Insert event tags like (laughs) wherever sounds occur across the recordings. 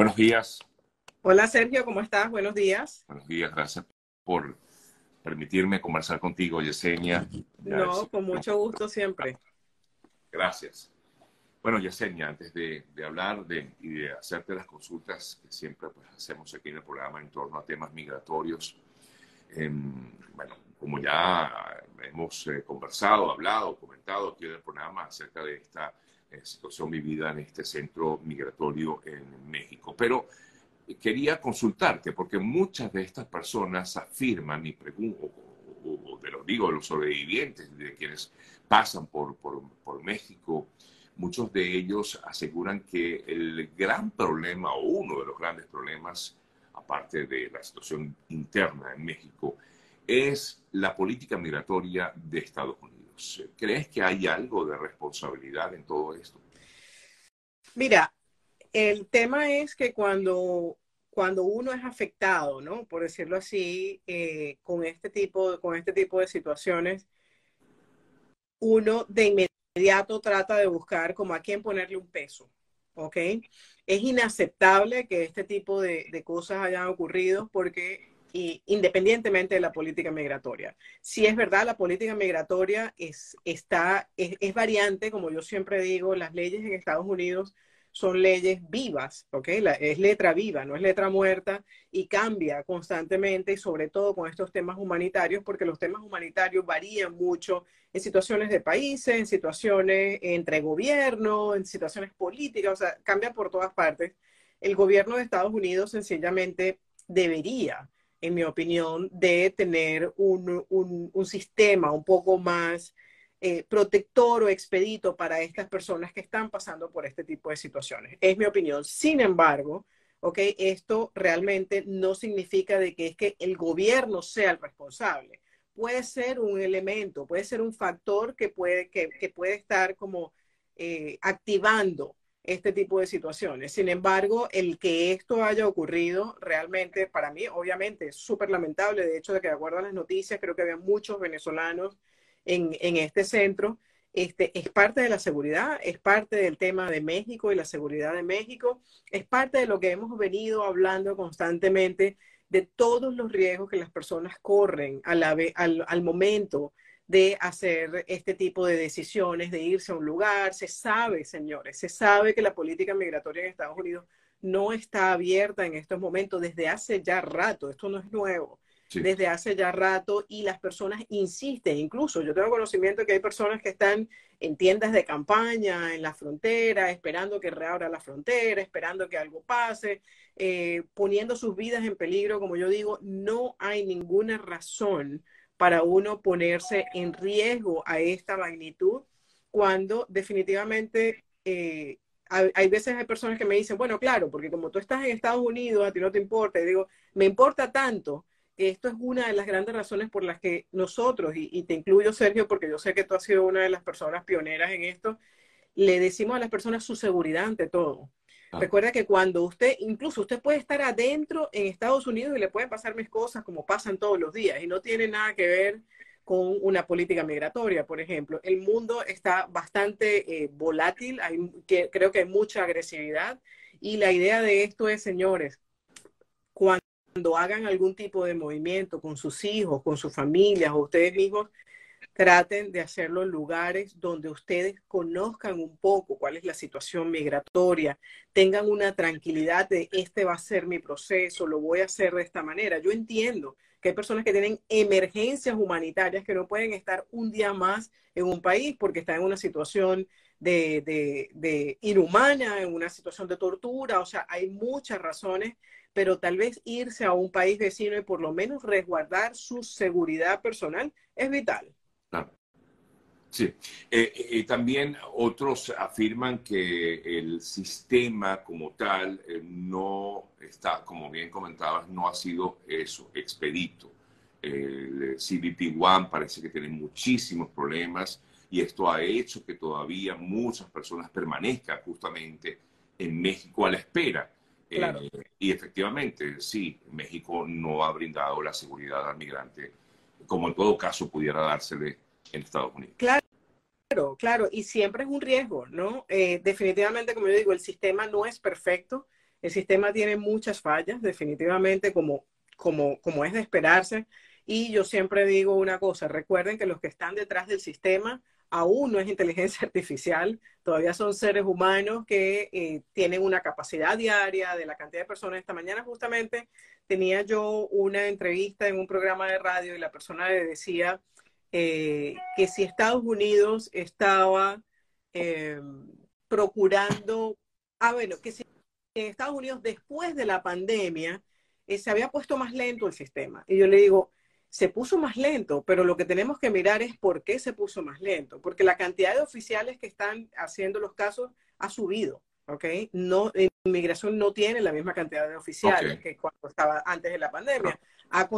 Buenos días. Hola Sergio, ¿cómo estás? Buenos días. Buenos días, gracias por permitirme conversar contigo, Yesenia. No, con mucho gusto siempre. Gracias. Bueno, Yesenia, antes de, hablar de, y de hacerte las consultas que siempre pues, hacemos aquí en el programa en torno a temas migratorios, em, bueno, como ya hemos eh, conversado, hablado, comentado aquí en el programa acerca de esta situación vivida en este centro migratorio en México. Pero quería consultarte, porque muchas de estas personas afirman y preguntan, o, de los digo, de los sobrevivientes, de quienes pasan por, por, por México, muchos de ellos aseguran que el gran problema o uno de los grandes problemas, aparte de la situación interna en México, es la política migratoria de Estados Unidos. ¿Crees que hay algo de responsabilidad en todo esto? Mira, el tema es que cuando, cuando uno es afectado, ¿no? Por decirlo así, eh, con, este tipo, con este tipo de situaciones, uno de inmediato trata de buscar como a quién ponerle un peso, ¿ok? Es inaceptable que este tipo de, de cosas hayan ocurrido porque y independientemente de la política migratoria. Si es verdad, la política migratoria es, está, es, variante, como yo siempre digo, las leyes en Estados Unidos son leyes vivas, ¿ok? es letra viva, no es letra muerta y cambia constantemente, sobre todo con estos temas humanitarios, porque los temas humanitarios varían mucho en situaciones de países, en situaciones entre gobiernos, en situaciones políticas, o sea, cambia por todas partes. El gobierno de Estados Unidos sencillamente debería en mi opinión, de tener un, un, sistema un poco más eh, protector o expedito para estas personas que están pasando por este tipo de situaciones. Es mi opinión. Sin embargo, okay, esto realmente no significa de que es que el gobierno sea el responsable. Puede ser un elemento, puede ser un factor que puede, que, que puede estar como eh, activando este tipo de situaciones. Sin embargo, el que esto haya ocurrido realmente para mí, obviamente, es súper lamentable. De hecho, de que de acuerdo a las noticias, creo que había muchos venezolanos en, en, este centro. Este, es parte de la seguridad, es parte del tema de México y la seguridad de México, es parte de lo que hemos venido hablando constantemente de todos los riesgos que las personas corren a la, al, al momento de hacer este tipo de decisiones, de irse a un lugar. Se sabe, señores, se sabe que la política migratoria en Estados Unidos no está abierta en estos momentos desde hace ya rato. Esto no es nuevo. Desde hace ya rato y las personas insisten, incluso yo tengo conocimiento que hay personas que están en tiendas de campaña, en la frontera, esperando que reabra la frontera, esperando que algo pase, eh, poniendo sus vidas en peligro. Como yo digo, no hay ninguna razón para uno ponerse en riesgo a esta magnitud cuando definitivamente eh, hay, veces hay personas que me dicen, bueno, claro, porque como tú estás en Estados Unidos, a ti no te importa. Y digo, me importa tanto que esto es una de las grandes razones por las que nosotros, y, y te incluyo, Sergio, porque yo sé que tú has sido una de las personas pioneras en esto, le decimos a las personas su seguridad ante todo. Ah. Recuerda que cuando usted, incluso usted puede estar adentro en Estados Unidos y le pueden pasar mis cosas como pasan todos los días y no tiene nada que ver con una política migratoria, por ejemplo. El mundo está bastante eh, volátil, hay, que, creo que hay mucha agresividad y la idea de esto es, señores, cuando hagan algún tipo de movimiento con sus hijos, con sus familias o ustedes mismos, traten de hacerlo en lugares donde ustedes conozcan un poco cuál es la situación migratoria, tengan una tranquilidad de este va a ser mi proceso, lo voy a hacer de esta manera. Yo entiendo que hay personas que tienen emergencias humanitarias que no pueden estar un día más en un país porque están en una situación de, inhumana, en una situación de tortura, o sea, hay muchas razones pero tal vez irse a un país vecino y por lo menos resguardar su seguridad personal es vital. Sí, eh, eh, también otros afirman que el sistema como tal eh, no está, como bien comentabas, no ha sido eso, expedito. El CBP One parece que tiene muchísimos problemas y esto ha hecho que todavía muchas personas permanezcan justamente en México a la espera. y efectivamente, sí, México no ha brindado la seguridad al migrante como en todo caso pudiera dársele en Estados Unidos. Claro. Claro, y siempre es un riesgo, ¿no? Eh, definitivamente, como yo digo, el sistema no es perfecto. El sistema tiene muchas fallas, definitivamente, como, como, como es de esperarse. Y yo siempre digo una cosa, recuerden que los que están detrás del sistema aún no es inteligencia (laughs) artificial, todavía son seres humanos que eh, tienen una capacidad diaria de la cantidad de personas. Esta mañana justamente tenía yo una entrevista en un programa de radio y la persona le decía eh, que si Estados Unidos estaba eh, procurando, ah, bueno, que si en Estados Unidos después de la pandemia se había puesto más lento el sistema. Y yo le digo, se puso más lento, pero lo que tenemos que mirar es por qué se puso más lento, porque la cantidad de oficiales que están haciendo los casos ha subido, ¿ok? No, inmigración no tiene la misma cantidad de oficiales que cuando estaba antes de la pandemia. Ha,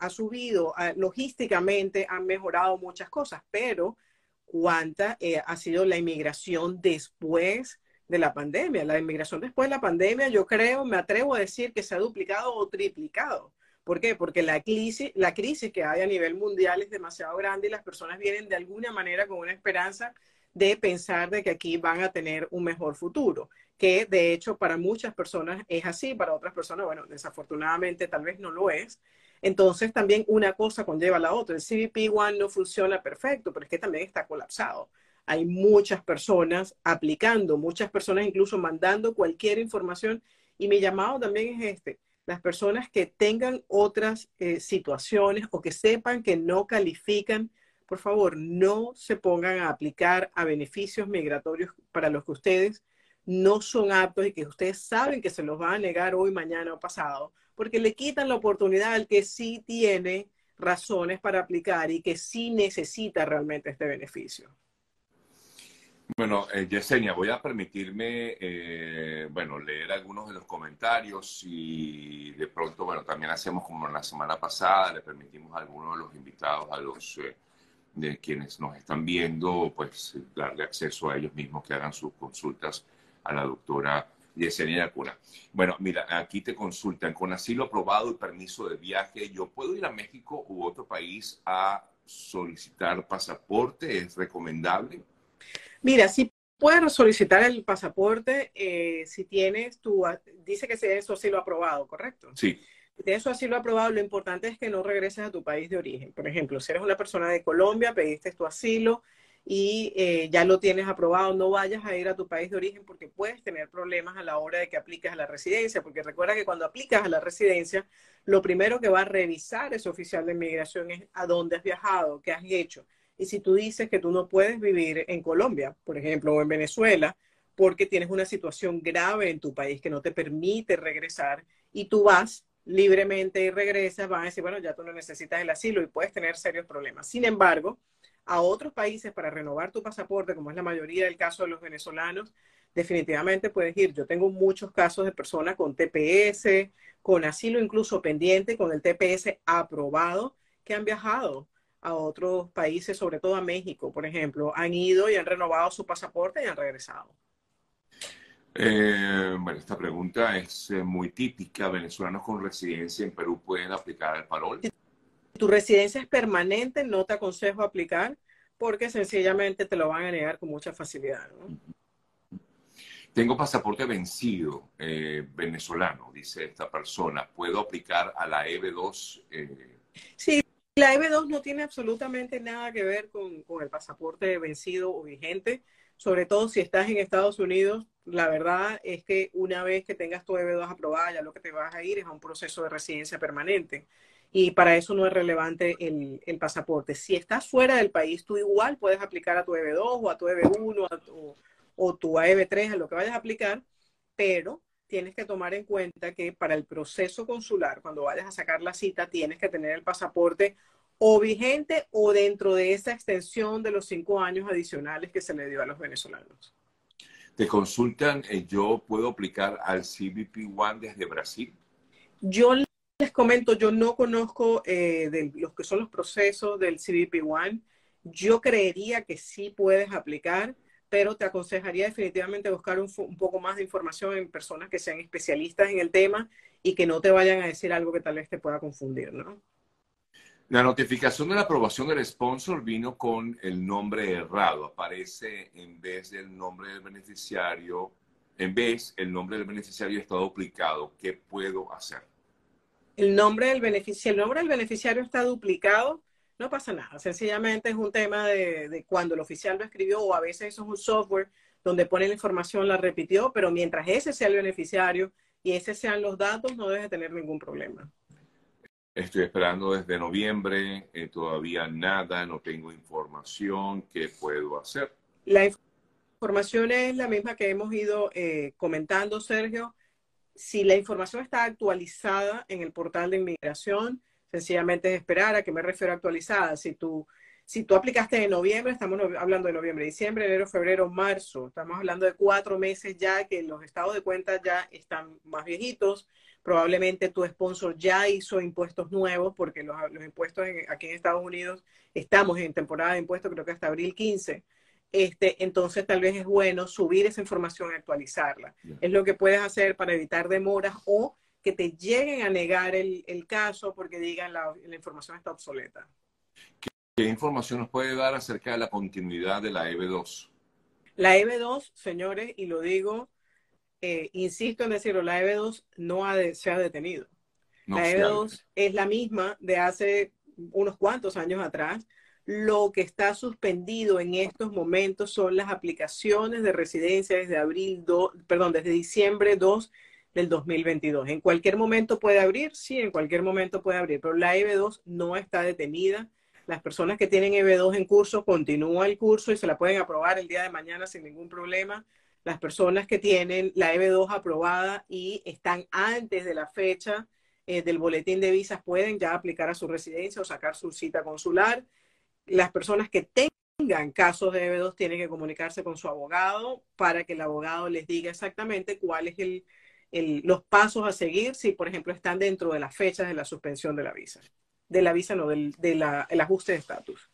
ha, subido, logísticamente han mejorado muchas cosas, pero ¿cuánta eh, ha sido la inmigración después de la pandemia? La inmigración después de la pandemia, yo creo, me atrevo a decir que se ha duplicado o triplicado. ¿Por qué? Porque la crisis, la crisis que hay a nivel mundial es demasiado grande y las personas vienen de alguna manera con una esperanza de pensar de que aquí van a tener un mejor futuro, que de hecho para muchas personas es así, para otras personas, bueno, desafortunadamente tal vez no lo es. Entonces también una cosa conlleva a la otra. El CBP One no funciona perfecto, pero es que también está colapsado. Hay muchas personas aplicando, muchas personas incluso mandando cualquier información y mi llamado también es este las personas que tengan otras eh, situaciones o que sepan que no califican, por favor, no se pongan a aplicar a beneficios migratorios para los que ustedes no son aptos y que ustedes saben que se los van a negar hoy, mañana o pasado, porque le quitan la oportunidad al que sí tiene razones para aplicar y que sí necesita realmente este beneficio. Bueno, eh, Yesenia, voy a permitirme, eh, bueno, leer algunos de los comentarios y de pronto, bueno, también hacemos como la semana pasada, le permitimos a algunos de los invitados, a los eh, de quienes nos están viendo, pues darle acceso a ellos mismos que hagan sus consultas a la doctora Yesenia Yacuna. Bueno, mira, aquí te consultan, con asilo aprobado y permiso de viaje, ¿yo puedo ir a México u otro país a solicitar pasaporte? ¿Es recomendable? Mira, si puedes solicitar el pasaporte eh, si tienes tu, dice que si su asilo aprobado, ¿correcto? Sí. Si tienes su asilo aprobado, lo importante es que no regreses a tu país de origen. Por ejemplo, si eres una persona de Colombia, pediste tu asilo y eh, ya lo tienes aprobado, no vayas a ir a tu país de origen porque puedes tener problemas a la hora de que apliques a la residencia, porque recuerda que cuando aplicas a la residencia, lo primero que va a revisar ese oficial de inmigración es a dónde has viajado, qué has hecho. Y si tú dices que tú no puedes vivir en Colombia, por ejemplo, o en Venezuela, porque tienes una situación grave en tu país que no te permite regresar y tú vas libremente y regresas, van a decir, bueno, ya tú no necesitas el asilo y puedes tener serios problemas. Sin embargo, a otros países para renovar tu pasaporte, como es la mayoría del caso de los venezolanos, definitivamente puedes ir. Yo tengo muchos casos de personas con TPS, con asilo incluso pendiente, con el TPS aprobado, que han viajado a otros países, sobre todo a México, por ejemplo, han ido y han renovado su pasaporte y han regresado. Eh, bueno, esta pregunta es eh, muy típica. Venezolanos con residencia en Perú pueden aplicar el parol. Si tu residencia es permanente, no te aconsejo aplicar porque sencillamente te lo van a negar con mucha facilidad. Tengo pasaporte vencido eh, venezolano, dice esta persona. ¿Puedo aplicar a la EB2? Sí, la EB2 no tiene absolutamente nada que ver con, el pasaporte vencido o vigente, sobre todo si estás en Estados Unidos. La verdad es que una vez que tengas tu EB2 aprobada, ya lo que te vas a ir es a un proceso de residencia permanente. Y para eso no es relevante el, pasaporte. Si estás fuera del país, tú igual puedes aplicar a tu EB2 o a tu EB1 o, tu EB3, a lo que vayas a aplicar, pero tienes que tomar en cuenta que para el proceso consular, cuando vayas a sacar la cita, tienes que tener el pasaporte o vigente o dentro de esa extensión de los cinco años adicionales que se le dio a los venezolanos. Te consultan, eh, ¿yo puedo aplicar al CBP One desde Brasil? Yo les comento, yo no conozco eh, de los que son los procesos del CBP One. Yo creería que sí puedes aplicar pero te aconsejaría definitivamente buscar un, poco más de información en personas que sean especialistas en el tema y que no te vayan a decir algo que tal vez te pueda confundir, ¿no? La notificación de la aprobación del sponsor vino con el nombre errado. Aparece en vez del nombre del beneficiario en vez el nombre del beneficiario está duplicado, ¿qué puedo hacer? El nombre del beneficiario, el nombre del beneficiario está duplicado, no pasa nada. Sencillamente es un tema de, de, cuando el oficial lo escribió o a veces eso es un software donde pone la información, la repitió, pero mientras ese sea el beneficiario y ese sean los datos, no debe tener ningún problema. Estoy esperando desde noviembre, eh, todavía nada, no tengo información, ¿qué puedo hacer? La información es la misma que hemos ido eh, comentando, Sergio. Si la información está actualizada en el portal de inmigración, sencillamente es esperar. ¿A qué me refiero actualizada? Si tú, si tú aplicaste en noviembre, estamos hablando de noviembre, diciembre, enero, febrero, marzo. Estamos hablando de cuatro meses ya que los estados de cuenta ya están más viejitos. Probablemente tu sponsor ya hizo impuestos nuevos porque los, los impuestos aquí en Estados Unidos estamos en temporada de impuestos, creo que hasta abril 15 este, entonces tal vez es bueno subir esa información y actualizarla. Es lo que puedes hacer para evitar demoras o que te lleguen a negar el, caso porque digan la, la información está obsoleta. ¿Qué, información nos puede dar acerca de la continuidad de la EB2? La EB2, señores, y lo digo, eh, insisto en decirlo, la EB2 no se ha detenido. la EB2 es la misma de hace unos cuantos años atrás lo que está suspendido en estos momentos son las aplicaciones de residencia desde abril 2, perdón, desde diciembre 2 del 2022. En cualquier momento puede abrir, sí, en cualquier momento puede abrir, pero la EB2 no está detenida. Las personas que tienen EB2 en curso continúan el curso y se la pueden aprobar el día de mañana sin ningún problema. Las personas que tienen la EB2 aprobada y están antes de la fecha eh, del boletín de visas pueden ya aplicar a su residencia o sacar su cita consular las personas que tengan casos de EB2 tienen que comunicarse con su abogado para que el abogado les diga exactamente cuáles el, los pasos a seguir si, por ejemplo, están dentro de las fechas de la suspensión de la visa. De la visa, no, del ajuste de estatus.